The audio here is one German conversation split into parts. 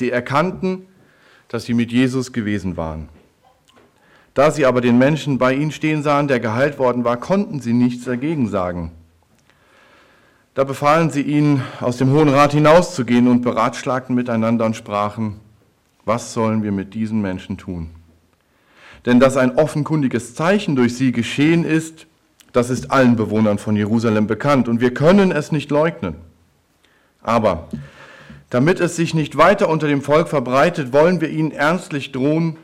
Sie erkannten, dass sie mit Jesus gewesen waren. Da sie aber den Menschen bei ihnen stehen sahen, der geheilt worden war, konnten sie nichts dagegen sagen. Da befahlen sie ihnen, aus dem Hohen Rat hinauszugehen und beratschlagten miteinander und sprachen, was sollen wir mit diesen Menschen tun? Denn dass ein offenkundiges Zeichen durch sie geschehen ist, das ist allen Bewohnern von Jerusalem bekannt und wir können es nicht leugnen. Aber damit es sich nicht weiter unter dem Volk verbreitet, wollen wir ihnen ernstlich drohen,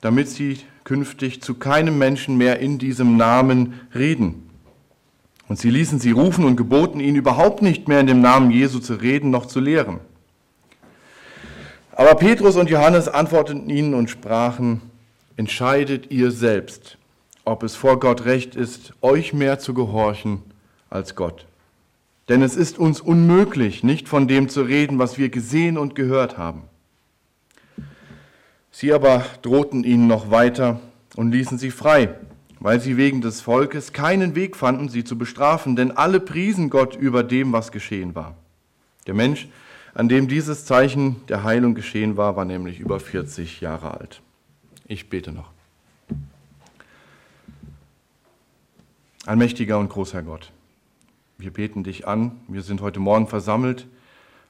damit sie künftig zu keinem Menschen mehr in diesem Namen reden. Und sie ließen sie rufen und geboten ihnen überhaupt nicht mehr in dem Namen Jesu zu reden noch zu lehren. Aber Petrus und Johannes antworteten ihnen und sprachen, entscheidet ihr selbst, ob es vor Gott recht ist, euch mehr zu gehorchen als Gott. Denn es ist uns unmöglich, nicht von dem zu reden, was wir gesehen und gehört haben. Sie aber drohten ihnen noch weiter und ließen sie frei, weil sie wegen des Volkes keinen Weg fanden, sie zu bestrafen, denn alle priesen Gott über dem, was geschehen war. Der Mensch, an dem dieses Zeichen der Heilung geschehen war, war nämlich über 40 Jahre alt. Ich bete noch. Allmächtiger und großer Gott, wir beten dich an. Wir sind heute Morgen versammelt,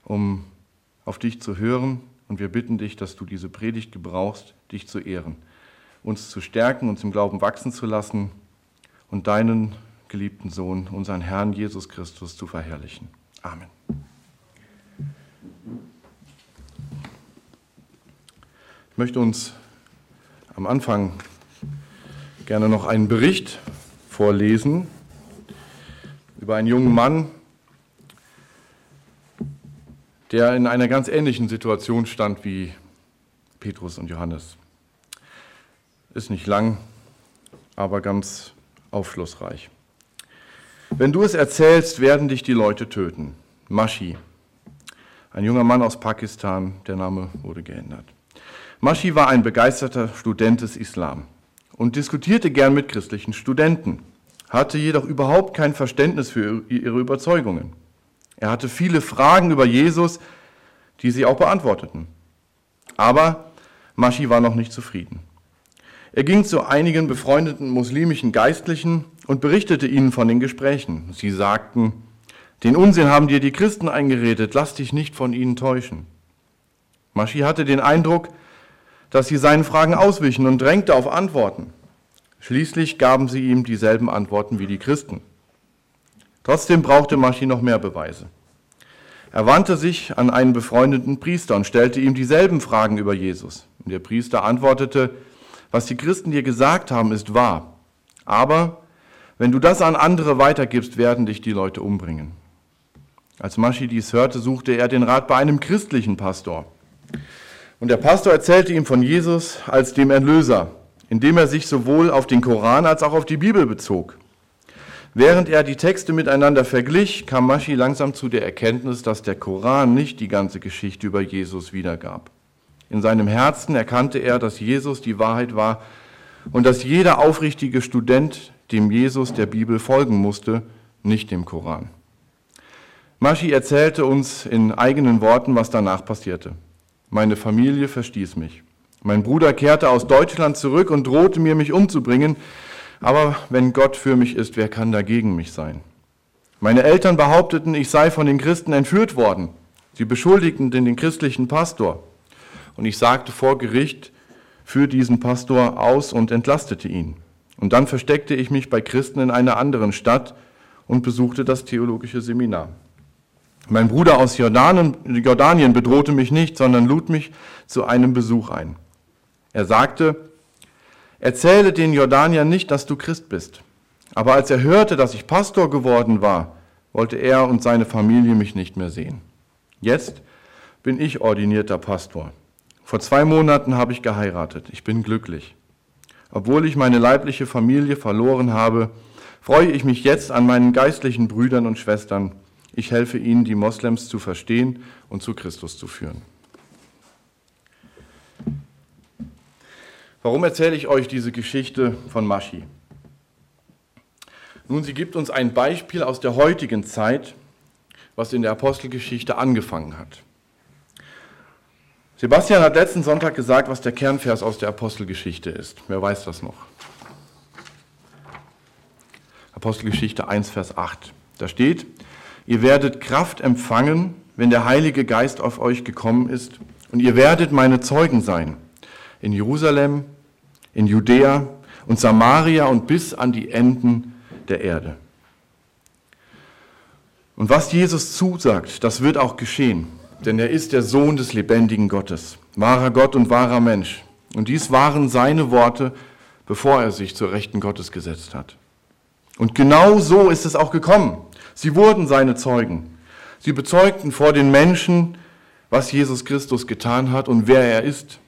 um auf dich zu hören. Und wir bitten dich, dass du diese Predigt gebrauchst, dich zu ehren, uns zu stärken, uns im Glauben wachsen zu lassen und deinen geliebten Sohn, unseren Herrn Jesus Christus, zu verherrlichen. Amen. Ich möchte uns am Anfang gerne noch einen Bericht vorlesen über einen jungen Mann, der in einer ganz ähnlichen Situation stand wie Petrus und Johannes. Ist nicht lang, aber ganz aufschlussreich. Wenn du es erzählst, werden dich die Leute töten. Mashi, ein junger Mann aus Pakistan, der Name wurde geändert. Mashi war ein begeisterter Student des Islam und diskutierte gern mit christlichen Studenten hatte jedoch überhaupt kein Verständnis für ihre Überzeugungen. Er hatte viele Fragen über Jesus, die sie auch beantworteten. Aber Maschi war noch nicht zufrieden. Er ging zu einigen befreundeten muslimischen Geistlichen und berichtete ihnen von den Gesprächen. Sie sagten, den Unsinn haben dir die Christen eingeredet, lass dich nicht von ihnen täuschen. Maschi hatte den Eindruck, dass sie seinen Fragen auswichen und drängte auf Antworten. Schließlich gaben sie ihm dieselben Antworten wie die Christen. Trotzdem brauchte Maschi noch mehr Beweise. Er wandte sich an einen befreundeten Priester und stellte ihm dieselben Fragen über Jesus. Und der Priester antwortete, was die Christen dir gesagt haben, ist wahr. Aber wenn du das an andere weitergibst, werden dich die Leute umbringen. Als Maschi dies hörte, suchte er den Rat bei einem christlichen Pastor. Und der Pastor erzählte ihm von Jesus als dem Erlöser, indem er sich sowohl auf den Koran als auch auf die Bibel bezog. Während er die Texte miteinander verglich, kam Maschi langsam zu der Erkenntnis, dass der Koran nicht die ganze Geschichte über Jesus wiedergab. In seinem Herzen erkannte er, dass Jesus die Wahrheit war und dass jeder aufrichtige Student dem Jesus der Bibel folgen musste, nicht dem Koran. Maschi erzählte uns in eigenen Worten, was danach passierte. Meine Familie verstieß mich. Mein Bruder kehrte aus Deutschland zurück und drohte mir, mich umzubringen. Aber wenn Gott für mich ist, wer kann dagegen mich sein? Meine Eltern behaupteten, ich sei von den Christen entführt worden. Sie beschuldigten den christlichen Pastor. Und ich sagte vor Gericht für diesen Pastor aus und entlastete ihn. Und dann versteckte ich mich bei Christen in einer anderen Stadt und besuchte das theologische Seminar. Mein Bruder aus Jordanien bedrohte mich nicht, sondern lud mich zu einem Besuch ein. Er sagte, erzähle den Jordaniern nicht, dass du Christ bist. Aber als er hörte, dass ich Pastor geworden war, wollte er und seine Familie mich nicht mehr sehen. Jetzt bin ich ordinierter Pastor. Vor zwei Monaten habe ich geheiratet. Ich bin glücklich. Obwohl ich meine leibliche Familie verloren habe, freue ich mich jetzt an meinen geistlichen Brüdern und Schwestern. Ich helfe ihnen, die Moslems zu verstehen und zu Christus zu führen. Warum erzähle ich euch diese Geschichte von Maschi? Nun, sie gibt uns ein Beispiel aus der heutigen Zeit, was in der Apostelgeschichte angefangen hat. Sebastian hat letzten Sonntag gesagt, was der Kernvers aus der Apostelgeschichte ist. Wer weiß das noch? Apostelgeschichte 1, Vers 8. Da steht, ihr werdet Kraft empfangen, wenn der Heilige Geist auf euch gekommen ist, und ihr werdet meine Zeugen sein. In Jerusalem, in Judäa und Samaria und bis an die Enden der Erde. Und was Jesus zusagt, das wird auch geschehen, denn er ist der Sohn des lebendigen Gottes, wahrer Gott und wahrer Mensch. Und dies waren seine Worte, bevor er sich zur Rechten Gottes gesetzt hat. Und genau so ist es auch gekommen. Sie wurden seine Zeugen. Sie bezeugten vor den Menschen, was Jesus Christus getan hat und wer er ist.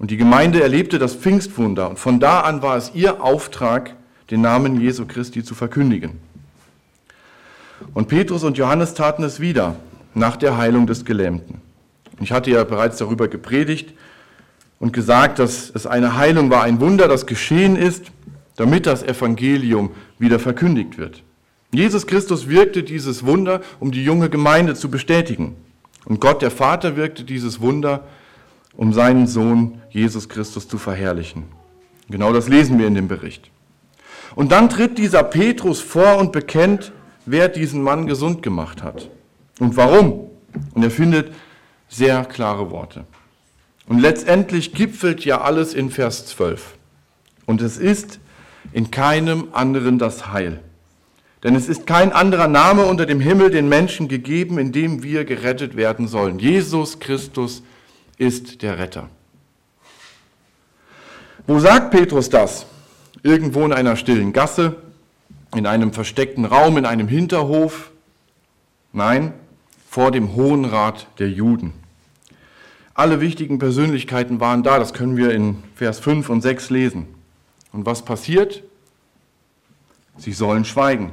Und die Gemeinde erlebte das Pfingstwunder und von da an war es ihr Auftrag, den Namen Jesu Christi zu verkündigen. Und Petrus und Johannes taten es wieder nach der Heilung des Gelähmten. Ich hatte ja bereits darüber gepredigt und gesagt, dass es eine Heilung war, ein Wunder, das geschehen ist, damit das Evangelium wieder verkündigt wird. Jesus Christus wirkte dieses Wunder, um die junge Gemeinde zu bestätigen. Und Gott der Vater wirkte dieses Wunder, um seinen Sohn Jesus Christus zu verherrlichen. Genau das lesen wir in dem Bericht. Und dann tritt dieser Petrus vor und bekennt, wer diesen Mann gesund gemacht hat und warum. Und er findet sehr klare Worte. Und letztendlich gipfelt ja alles in Vers 12. Und es ist in keinem anderen das Heil. Denn es ist kein anderer Name unter dem Himmel den Menschen gegeben, in dem wir gerettet werden sollen. Jesus Christus ist der Retter. Wo sagt Petrus das? Irgendwo in einer stillen Gasse, in einem versteckten Raum, in einem Hinterhof? Nein, vor dem Hohen Rat der Juden. Alle wichtigen Persönlichkeiten waren da, das können wir in Vers 5 und 6 lesen. Und was passiert? Sie sollen schweigen.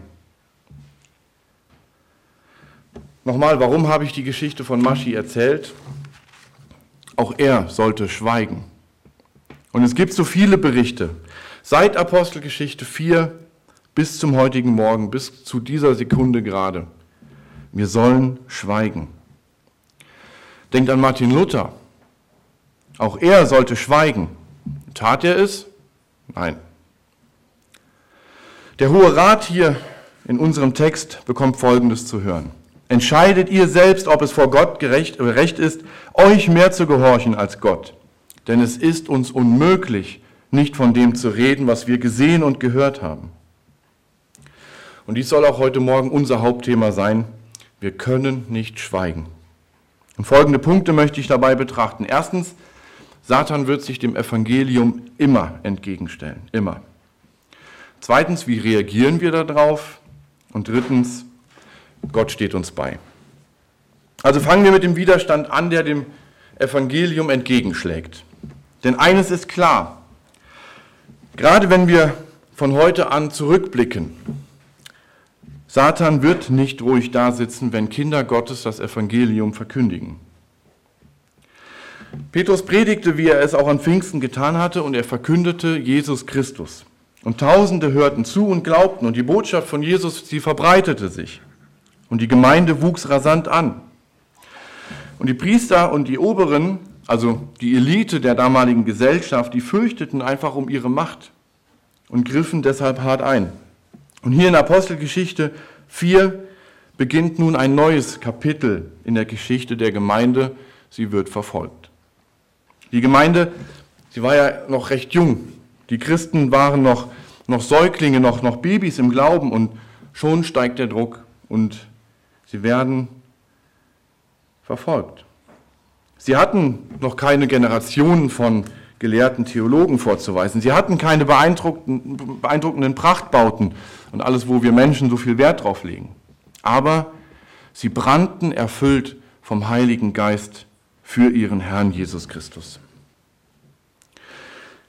Nochmal, warum habe ich die Geschichte von Maschi erzählt? Auch er sollte schweigen. Und es gibt so viele Berichte, seit Apostelgeschichte 4 bis zum heutigen Morgen, bis zu dieser Sekunde gerade. Wir sollen schweigen. Denkt an Martin Luther. Auch er sollte schweigen. Tat er es? Nein. Der Hohe Rat hier in unserem Text bekommt Folgendes zu hören. Entscheidet ihr selbst, ob es vor Gott gerecht, recht ist, euch mehr zu gehorchen als Gott. Denn es ist uns unmöglich, nicht von dem zu reden, was wir gesehen und gehört haben. Und dies soll auch heute Morgen unser Hauptthema sein. Wir können nicht schweigen. Und folgende Punkte möchte ich dabei betrachten. Erstens, Satan wird sich dem Evangelium immer entgegenstellen. Immer. Zweitens, wie reagieren wir darauf? Und drittens, Gott steht uns bei. Also fangen wir mit dem Widerstand an, der dem Evangelium entgegenschlägt. Denn eines ist klar, gerade wenn wir von heute an zurückblicken, Satan wird nicht ruhig dasitzen, wenn Kinder Gottes das Evangelium verkündigen. Petrus predigte, wie er es auch an Pfingsten getan hatte, und er verkündete Jesus Christus. Und Tausende hörten zu und glaubten, und die Botschaft von Jesus, sie verbreitete sich. Und die Gemeinde wuchs rasant an. Und die Priester und die Oberen, also die Elite der damaligen Gesellschaft, die fürchteten einfach um ihre Macht und griffen deshalb hart ein. Und hier in Apostelgeschichte 4 beginnt nun ein neues Kapitel in der Geschichte der Gemeinde. Sie wird verfolgt. Die Gemeinde, sie war ja noch recht jung. Die Christen waren noch, noch Säuglinge, noch, noch Babys im Glauben und schon steigt der Druck und Sie werden verfolgt. Sie hatten noch keine Generationen von gelehrten Theologen vorzuweisen. Sie hatten keine beeindruckenden, beeindruckenden Prachtbauten und alles, wo wir Menschen so viel Wert drauf legen. Aber sie brannten erfüllt vom Heiligen Geist für ihren Herrn Jesus Christus.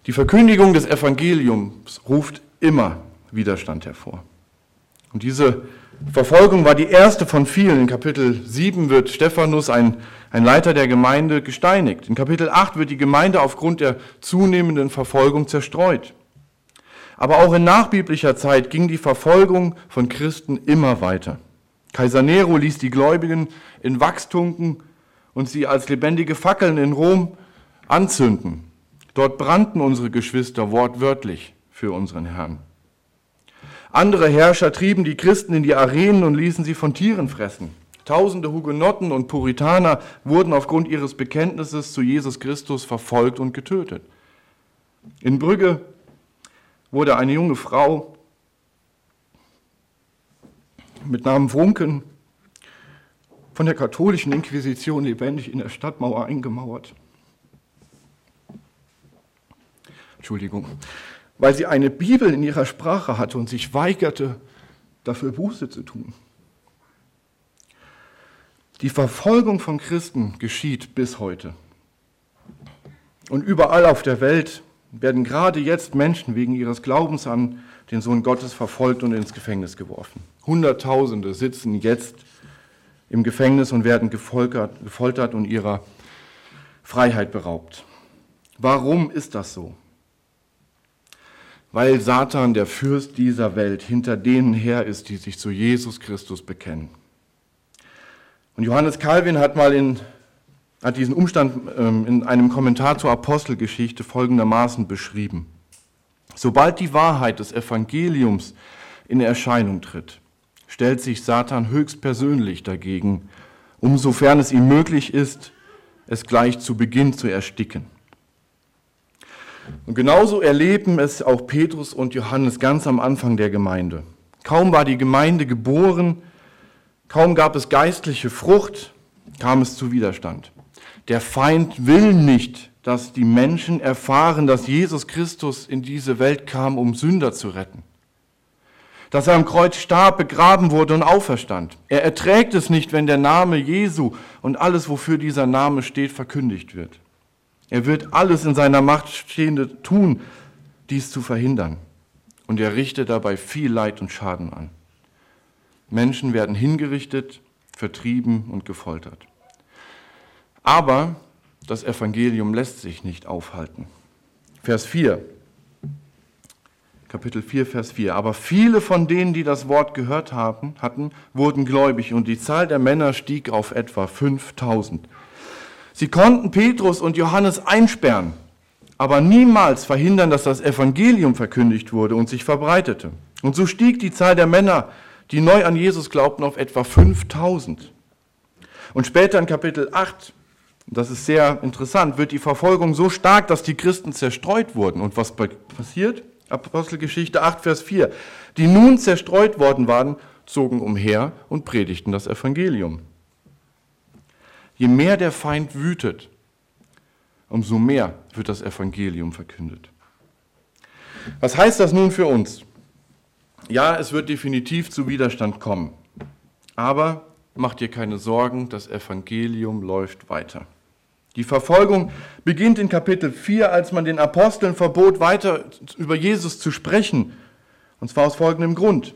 Die Verkündigung des Evangeliums ruft immer Widerstand hervor. Und diese Verfolgung war die erste von vielen. In Kapitel 7 wird Stephanus, ein, ein Leiter der Gemeinde, gesteinigt. In Kapitel 8 wird die Gemeinde aufgrund der zunehmenden Verfolgung zerstreut. Aber auch in nachbiblischer Zeit ging die Verfolgung von Christen immer weiter. Kaiser Nero ließ die Gläubigen in Wachstunken und sie als lebendige Fackeln in Rom anzünden. Dort brannten unsere Geschwister wortwörtlich für unseren Herrn. Andere Herrscher trieben die Christen in die Arenen und ließen sie von Tieren fressen. Tausende Hugenotten und Puritaner wurden aufgrund ihres Bekenntnisses zu Jesus Christus verfolgt und getötet. In Brügge wurde eine junge Frau mit Namen Wunken von der katholischen Inquisition lebendig in der Stadtmauer eingemauert. Entschuldigung, weil sie eine Bibel in ihrer Sprache hatte und sich weigerte, dafür Buße zu tun. Die Verfolgung von Christen geschieht bis heute. Und überall auf der Welt werden gerade jetzt Menschen wegen ihres Glaubens an den Sohn Gottes verfolgt und ins Gefängnis geworfen. Hunderttausende sitzen jetzt im Gefängnis und werden gefoltert, und ihrer Freiheit beraubt. Warum ist das so? Weil Satan, der Fürst dieser Welt, hinter denen her ist, die sich zu Jesus Christus bekennen. Und Johannes Calvin hat mal in, hat diesen Umstand ähm, in einem Kommentar zur Apostelgeschichte folgendermaßen beschrieben. Sobald die Wahrheit des Evangeliums in Erscheinung tritt, stellt sich Satan höchstpersönlich dagegen, umsofern es ihm möglich ist, es gleich zu Beginn zu ersticken. Und genauso erleben es auch Petrus und Johannes ganz am Anfang der Gemeinde. Kaum war die Gemeinde geboren, Kaum gab es geistliche Frucht, kam es zu Widerstand. Der Feind will nicht, dass die Menschen erfahren, dass Jesus Christus in diese Welt kam, um Sünder zu retten. Dass er am Kreuz starb, begraben wurde und auferstand. Er erträgt es nicht, wenn der Name Jesu und alles, wofür dieser Name steht, verkündigt wird. Er wird alles in seiner Macht Stehende tun, dies zu verhindern. Und er richtet dabei viel Leid und Schaden an. Menschen werden hingerichtet, vertrieben und gefoltert. Aber das Evangelium lässt sich nicht aufhalten. Vers 4. Kapitel 4, Vers 4. Aber viele von denen, die das Wort gehört haben, hatten, wurden gläubig und die Zahl der Männer stieg auf etwa 5000. Sie konnten Petrus und Johannes einsperren, aber niemals verhindern, dass das Evangelium verkündigt wurde und sich verbreitete. Und so stieg die Zahl der Männer die neu an Jesus glaubten, auf etwa 5000. Und später in Kapitel 8, das ist sehr interessant, wird die Verfolgung so stark, dass die Christen zerstreut wurden. Und was passiert? Apostelgeschichte 8, Vers 4. Die nun zerstreut worden waren, zogen umher und predigten das Evangelium. Je mehr der Feind wütet, umso mehr wird das Evangelium verkündet. Was heißt das nun für uns? Ja, es wird definitiv zu Widerstand kommen. Aber macht dir keine Sorgen, das Evangelium läuft weiter. Die Verfolgung beginnt in Kapitel 4, als man den Aposteln verbot, weiter über Jesus zu sprechen. Und zwar aus folgendem Grund.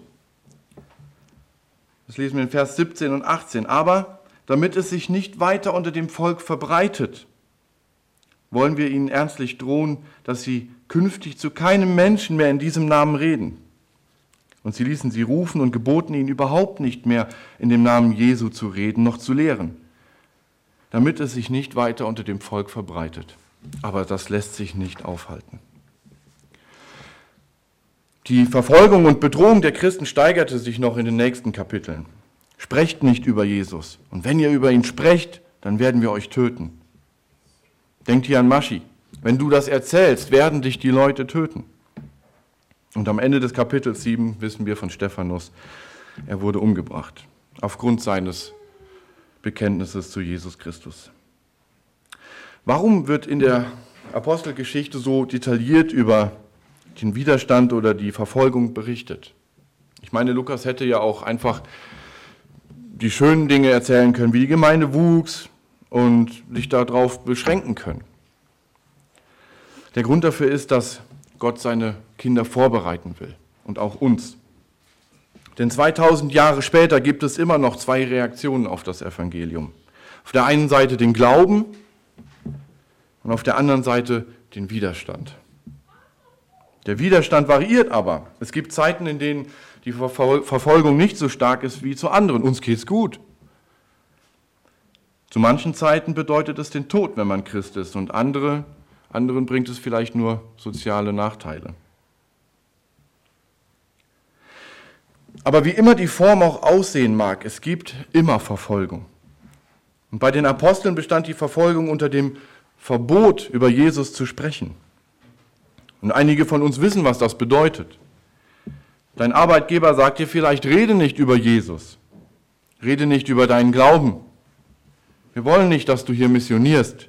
Das lesen wir in Vers 17 und 18. Aber damit es sich nicht weiter unter dem Volk verbreitet, wollen wir ihnen ernstlich drohen, dass sie künftig zu keinem Menschen mehr in diesem Namen reden. Und sie ließen sie rufen und geboten ihnen überhaupt nicht mehr in dem Namen Jesu zu reden noch zu lehren, damit es sich nicht weiter unter dem Volk verbreitet. Aber das lässt sich nicht aufhalten. Die Verfolgung und Bedrohung der Christen steigerte sich noch in den nächsten Kapiteln. Sprecht nicht über Jesus. Und wenn ihr über ihn sprecht, dann werden wir euch töten. Denkt hier an Maschi. Wenn du das erzählst, werden dich die Leute töten. Und am Ende des Kapitels 7 wissen wir von Stephanus, er wurde umgebracht aufgrund seines Bekenntnisses zu Jesus Christus. Warum wird in der Apostelgeschichte so detailliert über den Widerstand oder die Verfolgung berichtet? Ich meine, Lukas hätte ja auch einfach die schönen Dinge erzählen können, wie die Gemeinde wuchs und sich darauf beschränken können. Der Grund dafür ist, dass Gott seine Kinder vorbereiten will und auch uns. Denn 2000 Jahre später gibt es immer noch zwei Reaktionen auf das Evangelium. Auf der einen Seite den Glauben und auf der anderen Seite den Widerstand. Der Widerstand variiert aber. Es gibt Zeiten, in denen die Verfolgung nicht so stark ist wie zu anderen. Uns geht es gut. Zu manchen Zeiten bedeutet es den Tod, wenn man Christ ist, und andere, anderen bringt es vielleicht nur soziale Nachteile. Aber wie immer die Form auch aussehen mag, es gibt immer Verfolgung. Und bei den Aposteln bestand die Verfolgung unter dem Verbot, über Jesus zu sprechen. Und einige von uns wissen, was das bedeutet. Dein Arbeitgeber sagt dir vielleicht, rede nicht über Jesus, rede nicht über deinen Glauben. Wir wollen nicht, dass du hier missionierst.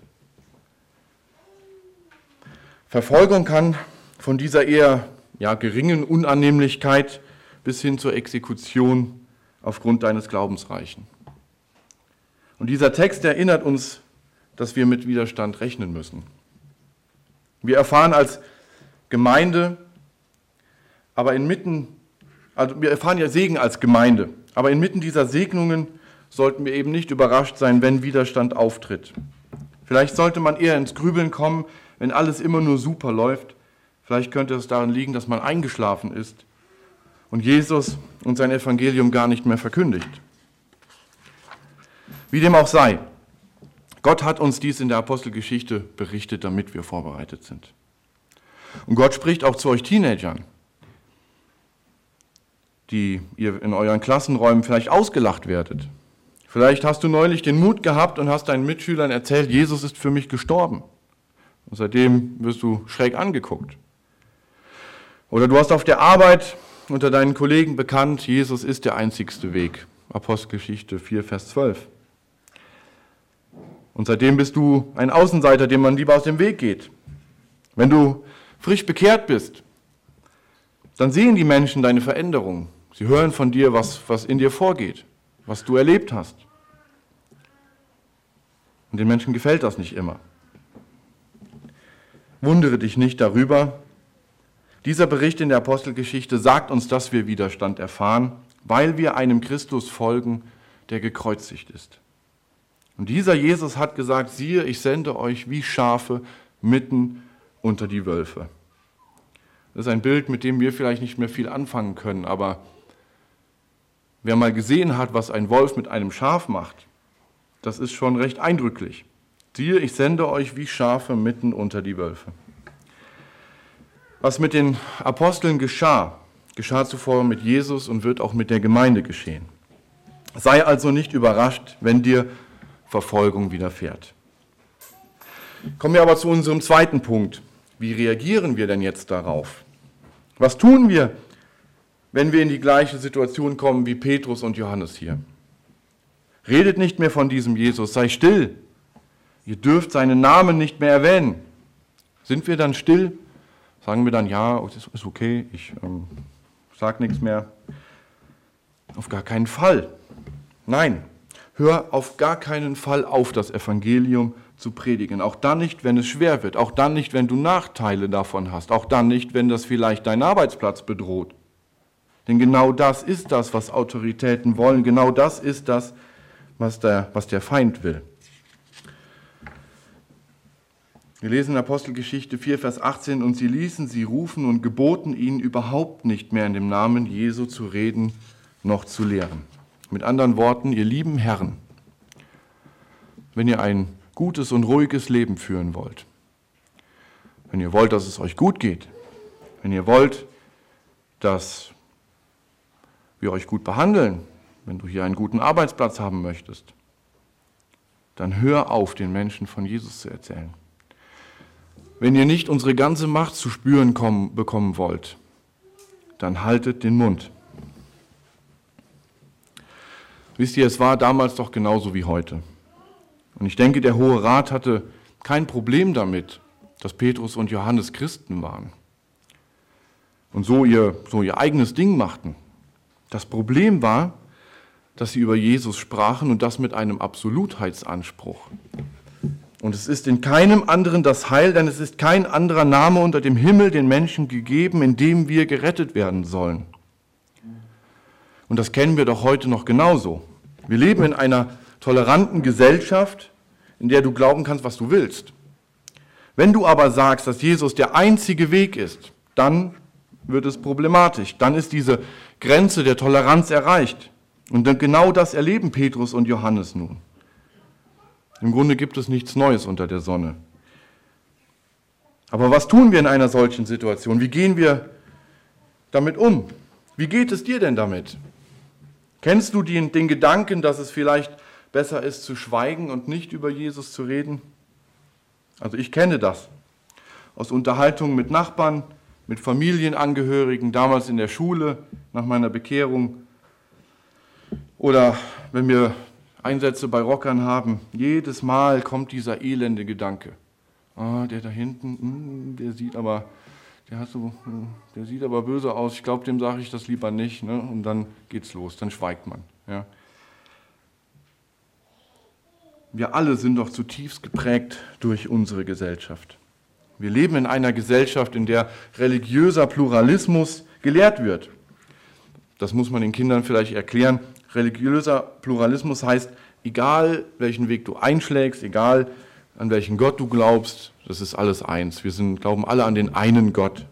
Verfolgung kann von dieser eher ja, geringen Unannehmlichkeit bis hin zur Exekution aufgrund deines Glaubens reichen. Und dieser Text erinnert uns, dass wir mit Widerstand rechnen müssen. Wir erfahren als Gemeinde, aber inmitten, also wir erfahren ja Segen als Gemeinde, aber inmitten dieser Segnungen sollten wir eben nicht überrascht sein, wenn Widerstand auftritt. Vielleicht sollte man eher ins Grübeln kommen, wenn alles immer nur super läuft. Vielleicht könnte es daran liegen, dass man eingeschlafen ist und Jesus und sein Evangelium gar nicht mehr verkündigt. Wie dem auch sei, Gott hat uns dies in der Apostelgeschichte berichtet, damit wir vorbereitet sind. Und Gott spricht auch zu euch Teenagern, die ihr in euren Klassenräumen vielleicht ausgelacht werdet. Vielleicht hast du neulich den Mut gehabt und hast deinen Mitschülern erzählt, Jesus ist für mich gestorben. Und seitdem wirst du schräg angeguckt. Oder du hast auf der Arbeit unter deinen Kollegen bekannt, Jesus ist der einzigste Weg. Apostelgeschichte 4, Vers 12. Und seitdem bist du ein Außenseiter, dem man lieber aus dem Weg geht. Wenn du frisch bekehrt bist, dann sehen die Menschen deine Veränderung. Sie hören von dir, was, was in dir vorgeht, was du erlebt hast. Und den Menschen gefällt das nicht immer. Wundere dich nicht darüber, dieser Bericht in der Apostelgeschichte sagt uns, dass wir Widerstand erfahren, weil wir einem Christus folgen, der gekreuzigt ist. Und dieser Jesus hat gesagt, siehe, ich sende euch wie Schafe mitten unter die Wölfe. Das ist ein Bild, mit dem wir vielleicht nicht mehr viel anfangen können, aber wer mal gesehen hat, was ein Wolf mit einem Schaf macht, das ist schon recht eindrücklich. Siehe, ich sende euch wie Schafe mitten unter die Wölfe. Was mit den Aposteln geschah, geschah zuvor mit Jesus und wird auch mit der Gemeinde geschehen. Sei also nicht überrascht, wenn dir Verfolgung widerfährt. Kommen wir aber zu unserem zweiten Punkt. Wie reagieren wir denn jetzt darauf? Was tun wir, wenn wir in die gleiche Situation kommen wie Petrus und Johannes hier? Redet nicht mehr von diesem Jesus, sei still. Ihr dürft seinen Namen nicht mehr erwähnen. Sind wir dann still Sagen wir dann, ja, ist okay, ich ähm, sage nichts mehr. Auf gar keinen Fall. Nein, hör auf gar keinen Fall auf, das Evangelium zu predigen. Auch dann nicht, wenn es schwer wird. Auch dann nicht, wenn du Nachteile davon hast. Auch dann nicht, wenn das vielleicht deinen Arbeitsplatz bedroht. Denn genau das ist das, was Autoritäten wollen. Genau das ist das, was der, was der Feind will. Wir lesen in Apostelgeschichte 4, Vers 18, und sie ließen sie rufen und geboten ihnen überhaupt nicht mehr in dem Namen Jesu zu reden noch zu lehren. Mit anderen Worten, ihr lieben Herren, wenn ihr ein gutes und ruhiges Leben führen wollt, wenn ihr wollt, dass es euch gut geht, wenn ihr wollt, dass wir euch gut behandeln, wenn du hier einen guten Arbeitsplatz haben möchtest, dann hör auf, den Menschen von Jesus zu erzählen wenn ihr nicht unsere ganze Macht zu spüren kommen, bekommen wollt, dann haltet den Mund. Wisst ihr, es war damals doch genauso wie heute. Und ich denke, der Hohe Rat hatte kein Problem damit, dass Petrus und Johannes Christen waren und so ihr, so ihr eigenes Ding machten. Das Problem war, dass sie über Jesus sprachen und das mit einem Absolutheitsanspruch. Und es ist in keinem anderen das Heil, denn es ist kein anderer Name unter dem Himmel den Menschen gegeben, in dem wir gerettet werden sollen. Und das kennen wir doch heute noch genauso. Wir leben in einer toleranten Gesellschaft, in der du glauben kannst, was du willst. Wenn du aber sagst, dass Jesus der einzige Weg ist, dann wird es problematisch. Dann ist diese Grenze der Toleranz erreicht. Und genau das erleben Petrus und Johannes nun. Im Grunde gibt es nichts Neues unter der Sonne. Aber was tun wir in einer solchen Situation? Wie gehen wir damit um? Wie geht es dir denn damit? Kennst du den, den Gedanken, dass es vielleicht besser ist zu schweigen und nicht über Jesus zu reden? Also ich kenne das aus Unterhaltungen mit Nachbarn, mit Familienangehörigen, damals in der Schule, nach meiner Bekehrung. Oder wenn wir Einsätze bei Rockern haben, jedes Mal kommt dieser elende Gedanke. Ah, der da hinten, hm, der sieht aber, der hat so, hm, der sieht aber böse aus. Ich glaube, dem sage ich das lieber nicht. Ne? Und dann geht's los, dann schweigt man. Ja. Wir alle sind doch zutiefst geprägt durch unsere Gesellschaft. Wir leben in einer Gesellschaft, in der religiöser Pluralismus gelehrt wird. Das muss man den Kindern vielleicht erklären. Religiöser Pluralismus heißt, egal welchen Weg du einschlägst, egal an welchen Gott du glaubst, das ist alles eins. Wir sind, glauben alle an den einen Gott.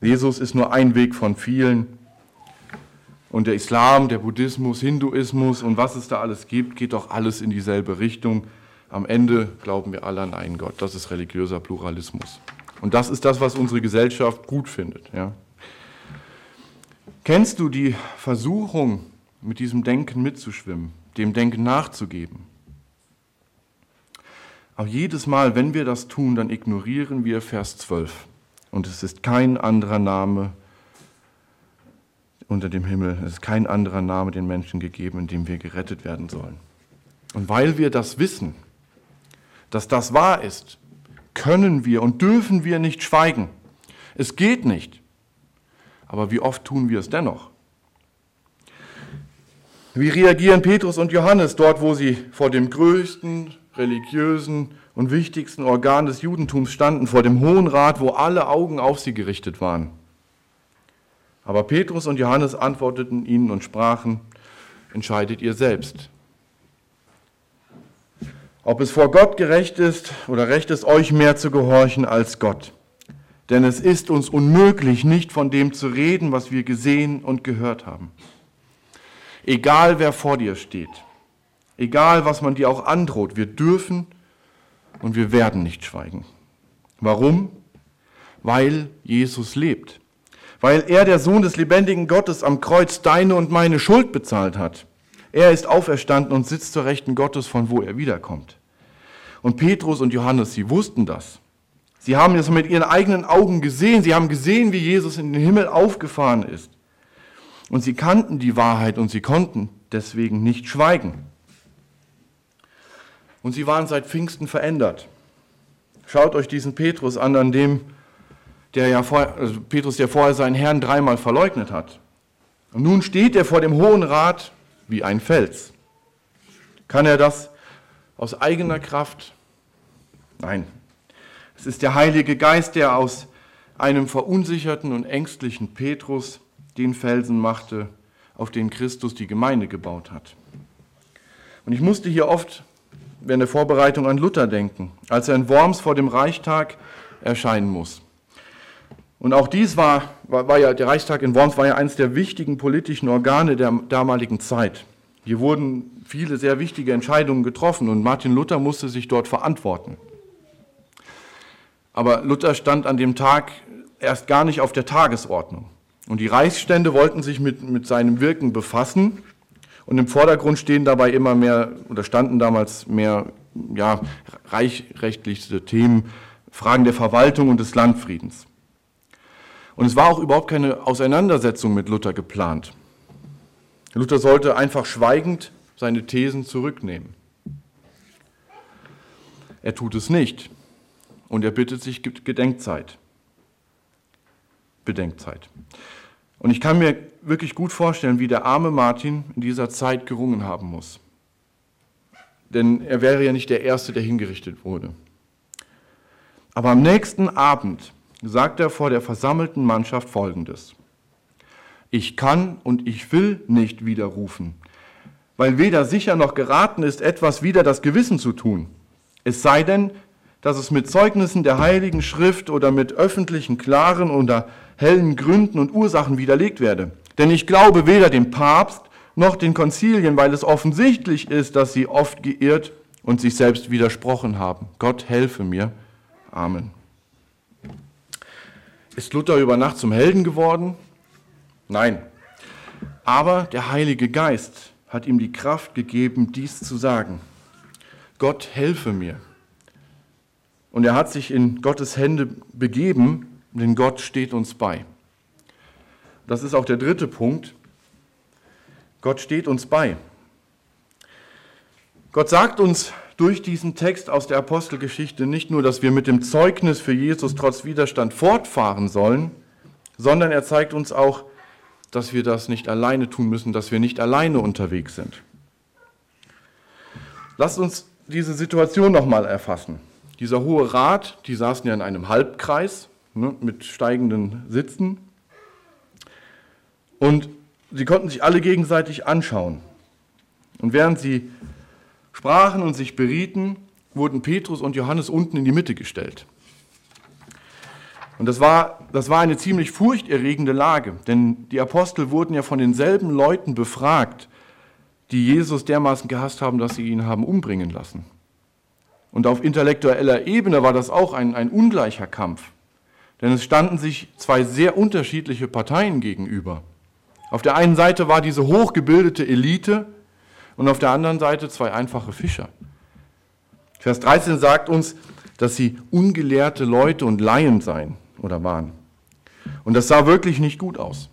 Jesus ist nur ein Weg von vielen. Und der Islam, der Buddhismus, Hinduismus und was es da alles gibt, geht doch alles in dieselbe Richtung. Am Ende glauben wir alle an einen Gott. Das ist religiöser Pluralismus. Und das ist das, was unsere Gesellschaft gut findet. Ja. Kennst du die Versuchung, mit diesem Denken mitzuschwimmen, dem Denken nachzugeben? Aber jedes Mal, wenn wir das tun, dann ignorieren wir Vers 12. Und es ist kein anderer Name unter dem Himmel. Es ist kein anderer Name den Menschen gegeben, in dem wir gerettet werden sollen. Und weil wir das wissen, dass das wahr ist, können wir und dürfen wir nicht schweigen. Es geht nicht. Aber wie oft tun wir es dennoch? Wie reagieren Petrus und Johannes dort, wo sie vor dem größten religiösen und wichtigsten Organ des Judentums standen, vor dem Hohen Rat, wo alle Augen auf sie gerichtet waren? Aber Petrus und Johannes antworteten ihnen und sprachen, entscheidet ihr selbst. Ob es vor Gott gerecht ist oder recht ist, euch mehr zu gehorchen als Gott. Denn es ist uns unmöglich, nicht von dem zu reden, was wir gesehen und gehört haben. Egal wer vor dir steht, egal was man dir auch androht, wir dürfen und wir werden nicht schweigen. Warum? Weil Jesus lebt weil er, der Sohn des lebendigen Gottes, am Kreuz deine und meine Schuld bezahlt hat. Er ist auferstanden und sitzt zur Rechten Gottes, von wo er wiederkommt. Und Petrus und Johannes, sie wussten das. Sie haben es mit ihren eigenen Augen gesehen. Sie haben gesehen, wie Jesus in den Himmel aufgefahren ist. Und sie kannten die Wahrheit und sie konnten deswegen nicht schweigen. Und sie waren seit Pfingsten verändert. Schaut euch diesen Petrus an, an dem der ja vor, also Petrus, der vorher seinen Herrn dreimal verleugnet hat. Und nun steht er vor dem Hohen Rat wie ein Fels. Kann er das aus eigener Kraft? Nein. Es ist der Heilige Geist, der aus einem verunsicherten und ängstlichen Petrus den Felsen machte, auf den Christus die Gemeinde gebaut hat. Und ich musste hier oft während der Vorbereitung an Luther denken, als er in Worms vor dem Reichstag erscheinen muss. Und auch dies war, war, war, ja, der Reichstag in Worms war ja eines der wichtigen politischen Organe der damaligen Zeit. Hier wurden viele sehr wichtige Entscheidungen getroffen und Martin Luther musste sich dort verantworten. Aber Luther stand an dem Tag erst gar nicht auf der Tagesordnung. Und die Reichsstände wollten sich mit, mit seinem Wirken befassen. Und im Vordergrund stehen dabei immer mehr, oder standen damals mehr ja, reichrechtlichste Themen, Fragen der Verwaltung und des Landfriedens. Und es war auch überhaupt keine Auseinandersetzung mit Luther geplant. Luther sollte einfach schweigend seine Thesen zurücknehmen. Er tut es nicht und er bittet sich Gedenkzeit. Bedenkzeit. Und ich kann mir wirklich gut vorstellen, wie der arme Martin in dieser Zeit gerungen haben muss. Denn er wäre ja nicht der Erste, der hingerichtet wurde. Aber am nächsten Abend sagt er vor der versammelten Mannschaft Folgendes. Ich kann und ich will nicht widerrufen, weil weder sicher noch geraten ist, etwas wider das Gewissen zu tun. Es sei denn, dass es mit Zeugnissen der Heiligen Schrift oder mit öffentlichen, klaren oder hellen Gründen und Ursachen widerlegt werde. Denn ich glaube weder dem Papst noch den Konzilien, weil es offensichtlich ist, dass sie oft geirrt und sich selbst widersprochen haben. Gott helfe mir. Amen. Ist Luther über Nacht zum Helden geworden? Nein. Aber der Heilige Geist hat ihm die Kraft gegeben, dies zu sagen. Gott helfe mir. Und er hat sich in Gottes Hände begeben, denn Gott steht uns bei. Das ist auch der dritte Punkt. Gott steht uns bei. Gott sagt uns durch diesen Text aus der Apostelgeschichte nicht nur, dass wir mit dem Zeugnis für Jesus trotz Widerstand fortfahren sollen, sondern er zeigt uns auch, dass wir das nicht alleine tun müssen, dass wir nicht alleine unterwegs sind. Lasst uns diese Situation nochmal erfassen. Dieser Hohe Rat, die saßen ja in einem Halbkreis ne, mit steigenden Sitzen und sie konnten sich alle gegenseitig anschauen. Und während sie sprachen und sich berieten, wurden Petrus und Johannes unten in die Mitte gestellt. Und das war, das war eine ziemlich furchterregende Lage, denn die Apostel wurden ja von denselben Leuten befragt, die Jesus dermaßen gehasst haben, dass sie ihn haben umbringen lassen. Und auf intellektueller Ebene war das auch ein, ein ungleicher Kampf, denn es standen sich zwei sehr unterschiedliche Parteien gegenüber. Auf der einen Seite war diese hochgebildete Elite, und auf der anderen Seite zwei einfache Fischer. Vers 13 sagt uns, dass sie ungelehrte Leute und Laien seien oder waren. Und das sah wirklich nicht gut aus.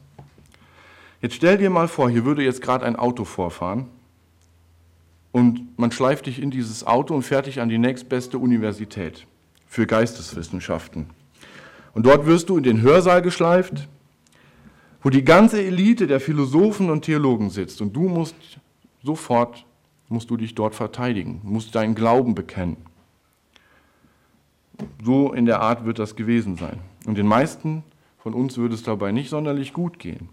Jetzt stell dir mal vor, hier würde jetzt gerade ein Auto vorfahren und man schleift dich in dieses Auto und fährt dich an die nächstbeste Universität für Geisteswissenschaften. Und dort wirst du in den Hörsaal geschleift, wo die ganze Elite der Philosophen und Theologen sitzt und du musst Sofort musst du dich dort verteidigen, musst deinen Glauben bekennen. So in der Art wird das gewesen sein. Und den meisten von uns würde es dabei nicht sonderlich gut gehen.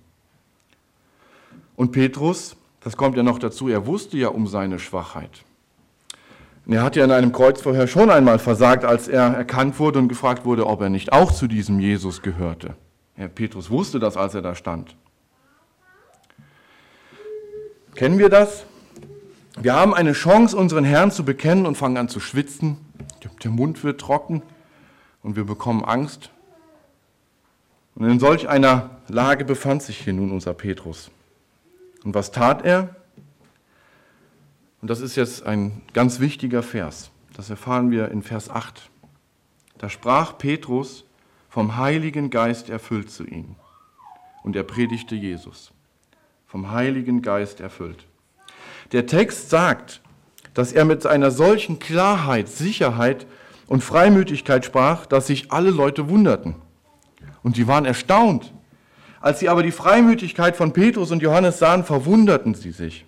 Und Petrus, das kommt ja noch dazu, er wusste ja um seine Schwachheit. Und er hat ja in einem Kreuz vorher schon einmal versagt, als er erkannt wurde und gefragt wurde, ob er nicht auch zu diesem Jesus gehörte. Herr Petrus wusste das, als er da stand. Kennen wir das? Wir haben eine Chance, unseren Herrn zu bekennen und fangen an zu schwitzen. Der Mund wird trocken und wir bekommen Angst. Und in solch einer Lage befand sich hier nun unser Petrus. Und was tat er? Und das ist jetzt ein ganz wichtiger Vers. Das erfahren wir in Vers 8. Da sprach Petrus vom Heiligen Geist erfüllt zu ihnen. Und er predigte Jesus vom Heiligen Geist erfüllt. Der Text sagt, dass er mit einer solchen Klarheit, Sicherheit und Freimütigkeit sprach, dass sich alle Leute wunderten. Und sie waren erstaunt. Als sie aber die Freimütigkeit von Petrus und Johannes sahen, verwunderten sie sich.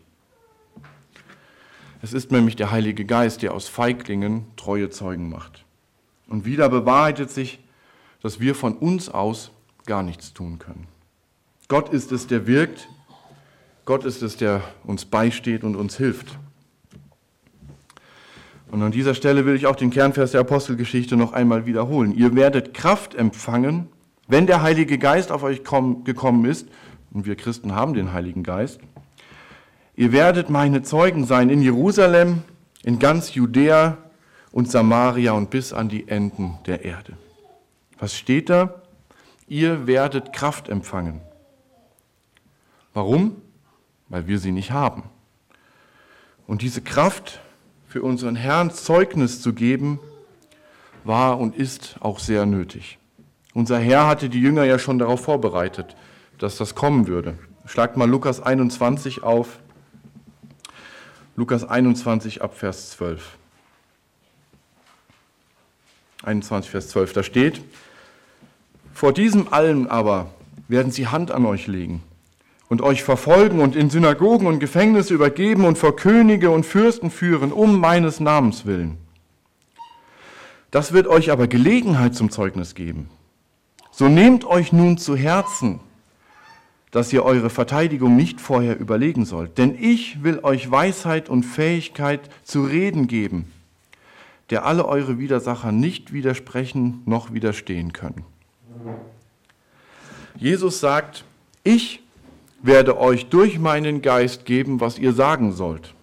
Es ist nämlich der Heilige Geist, der aus Feiglingen treue Zeugen macht. Und wieder bewahrheitet sich, dass wir von uns aus gar nichts tun können. Gott ist es, der wirkt Gott ist es, der uns beisteht und uns hilft. Und an dieser Stelle will ich auch den Kernvers der Apostelgeschichte noch einmal wiederholen. Ihr werdet Kraft empfangen, wenn der Heilige Geist auf euch gekommen ist, und wir Christen haben den Heiligen Geist. Ihr werdet meine Zeugen sein in Jerusalem, in ganz Judäa und Samaria und bis an die Enden der Erde. Was steht da? Ihr werdet Kraft empfangen. Warum? Weil wir sie nicht haben. Und diese Kraft für unseren Herrn Zeugnis zu geben, war und ist auch sehr nötig. Unser Herr hatte die Jünger ja schon darauf vorbereitet, dass das kommen würde. Schlagt mal Lukas 21 auf. Lukas 21 ab Vers 12. 21 Vers 12, da steht, vor diesem allen aber werden sie Hand an euch legen und euch verfolgen und in Synagogen und Gefängnisse übergeben und vor Könige und Fürsten führen, um meines Namens willen. Das wird euch aber Gelegenheit zum Zeugnis geben. So nehmt euch nun zu Herzen, dass ihr eure Verteidigung nicht vorher überlegen sollt. Denn ich will euch Weisheit und Fähigkeit zu reden geben, der alle eure Widersacher nicht widersprechen noch widerstehen können. Jesus sagt, ich werde euch durch meinen Geist geben, was ihr sagen sollt.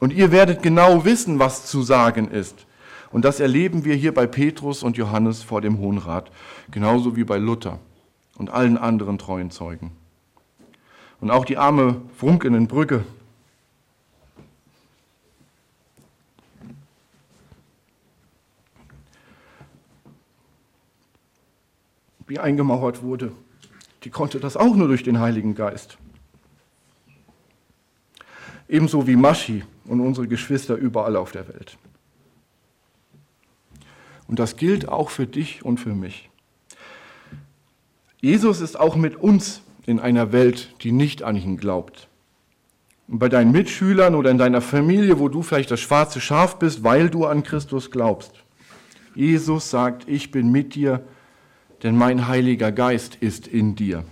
Und ihr werdet genau wissen, was zu sagen ist. Und das erleben wir hier bei Petrus und Johannes vor dem Hohen Rat, genauso wie bei Luther und allen anderen treuen Zeugen. Und auch die arme Frunken in Brügge, wie eingemauert wurde, die konnte das auch nur durch den Heiligen Geist. Ebenso wie Maschi und unsere Geschwister überall auf der Welt. Und das gilt auch für dich und für mich. Jesus ist auch mit uns in einer Welt, die nicht an ihn glaubt. Und bei deinen Mitschülern oder in deiner Familie, wo du vielleicht das schwarze Schaf bist, weil du an Christus glaubst. Jesus sagt, ich bin mit dir, denn mein Heiliger Geist ist in dir.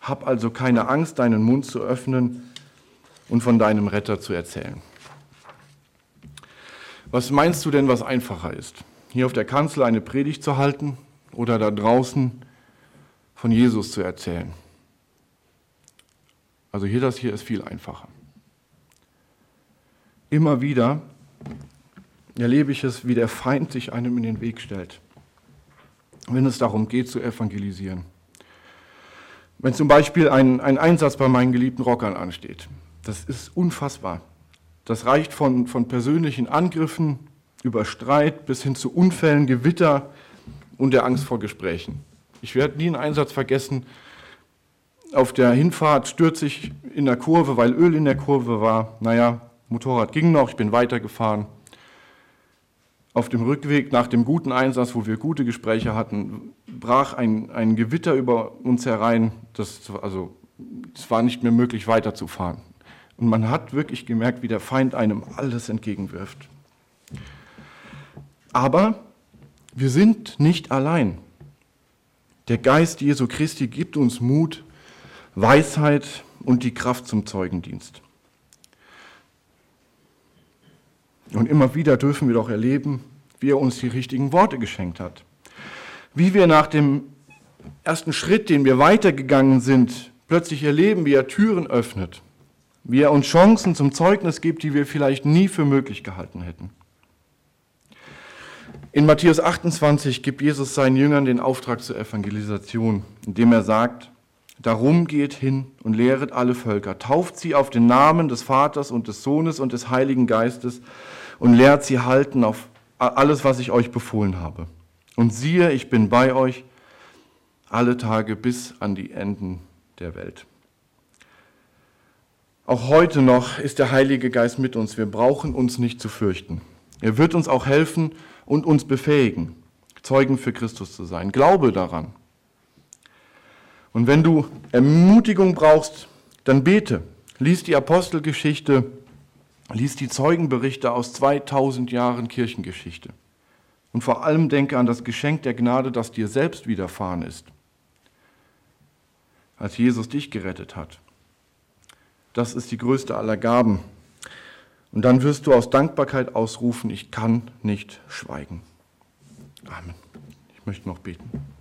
Hab also keine Angst, deinen Mund zu öffnen und von deinem Retter zu erzählen. Was meinst du denn, was einfacher ist? Hier auf der Kanzel eine Predigt zu halten oder da draußen von Jesus zu erzählen. Also hier das hier ist viel einfacher. Immer wieder erlebe ich es, wie der Feind sich einem in den Weg stellt, wenn es darum geht zu evangelisieren. Wenn zum Beispiel ein, ein Einsatz bei meinen geliebten Rockern ansteht, das ist unfassbar. Das reicht von, von persönlichen Angriffen über Streit bis hin zu Unfällen, Gewitter und der Angst vor Gesprächen. Ich werde nie einen Einsatz vergessen. Auf der Hinfahrt stürze ich in der Kurve, weil Öl in der Kurve war. Naja, Motorrad ging noch, ich bin weitergefahren. Auf dem Rückweg nach dem guten Einsatz, wo wir gute Gespräche hatten, brach ein, ein Gewitter über uns herein. Das, also, es war nicht mehr möglich, weiterzufahren. Und man hat wirklich gemerkt, wie der Feind einem alles entgegenwirft. Aber wir sind nicht allein. Der Geist Jesu Christi gibt uns Mut, Weisheit und die Kraft zum Zeugendienst. Und immer wieder dürfen wir doch erleben, wie er uns die richtigen Worte geschenkt hat. Wie wir nach dem ersten Schritt, den wir weitergegangen sind, plötzlich erleben, wie er Türen öffnet, wie er uns Chancen zum Zeugnis gibt, die wir vielleicht nie für möglich gehalten hätten. In Matthäus 28 gibt Jesus seinen Jüngern den Auftrag zur Evangelisation, indem er sagt, Darum geht hin und lehret alle Völker, tauft sie auf den Namen des Vaters und des Sohnes und des Heiligen Geistes und lehrt sie halten auf alles, was ich euch befohlen habe. Und siehe, ich bin bei euch alle Tage bis an die Enden der Welt. Auch heute noch ist der Heilige Geist mit uns. Wir brauchen uns nicht zu fürchten. Er wird uns auch helfen, und uns befähigen, Zeugen für Christus zu sein. Glaube daran. Und wenn du Ermutigung brauchst, dann bete. Lies die Apostelgeschichte, lies die Zeugenberichte aus 2000 Jahren Kirchengeschichte. Und vor allem denke an das Geschenk der Gnade, das dir selbst widerfahren ist, als Jesus dich gerettet hat. Das ist die größte aller Gaben. Und dann wirst du aus Dankbarkeit ausrufen, ich kann nicht schweigen. Amen. Ich möchte noch beten.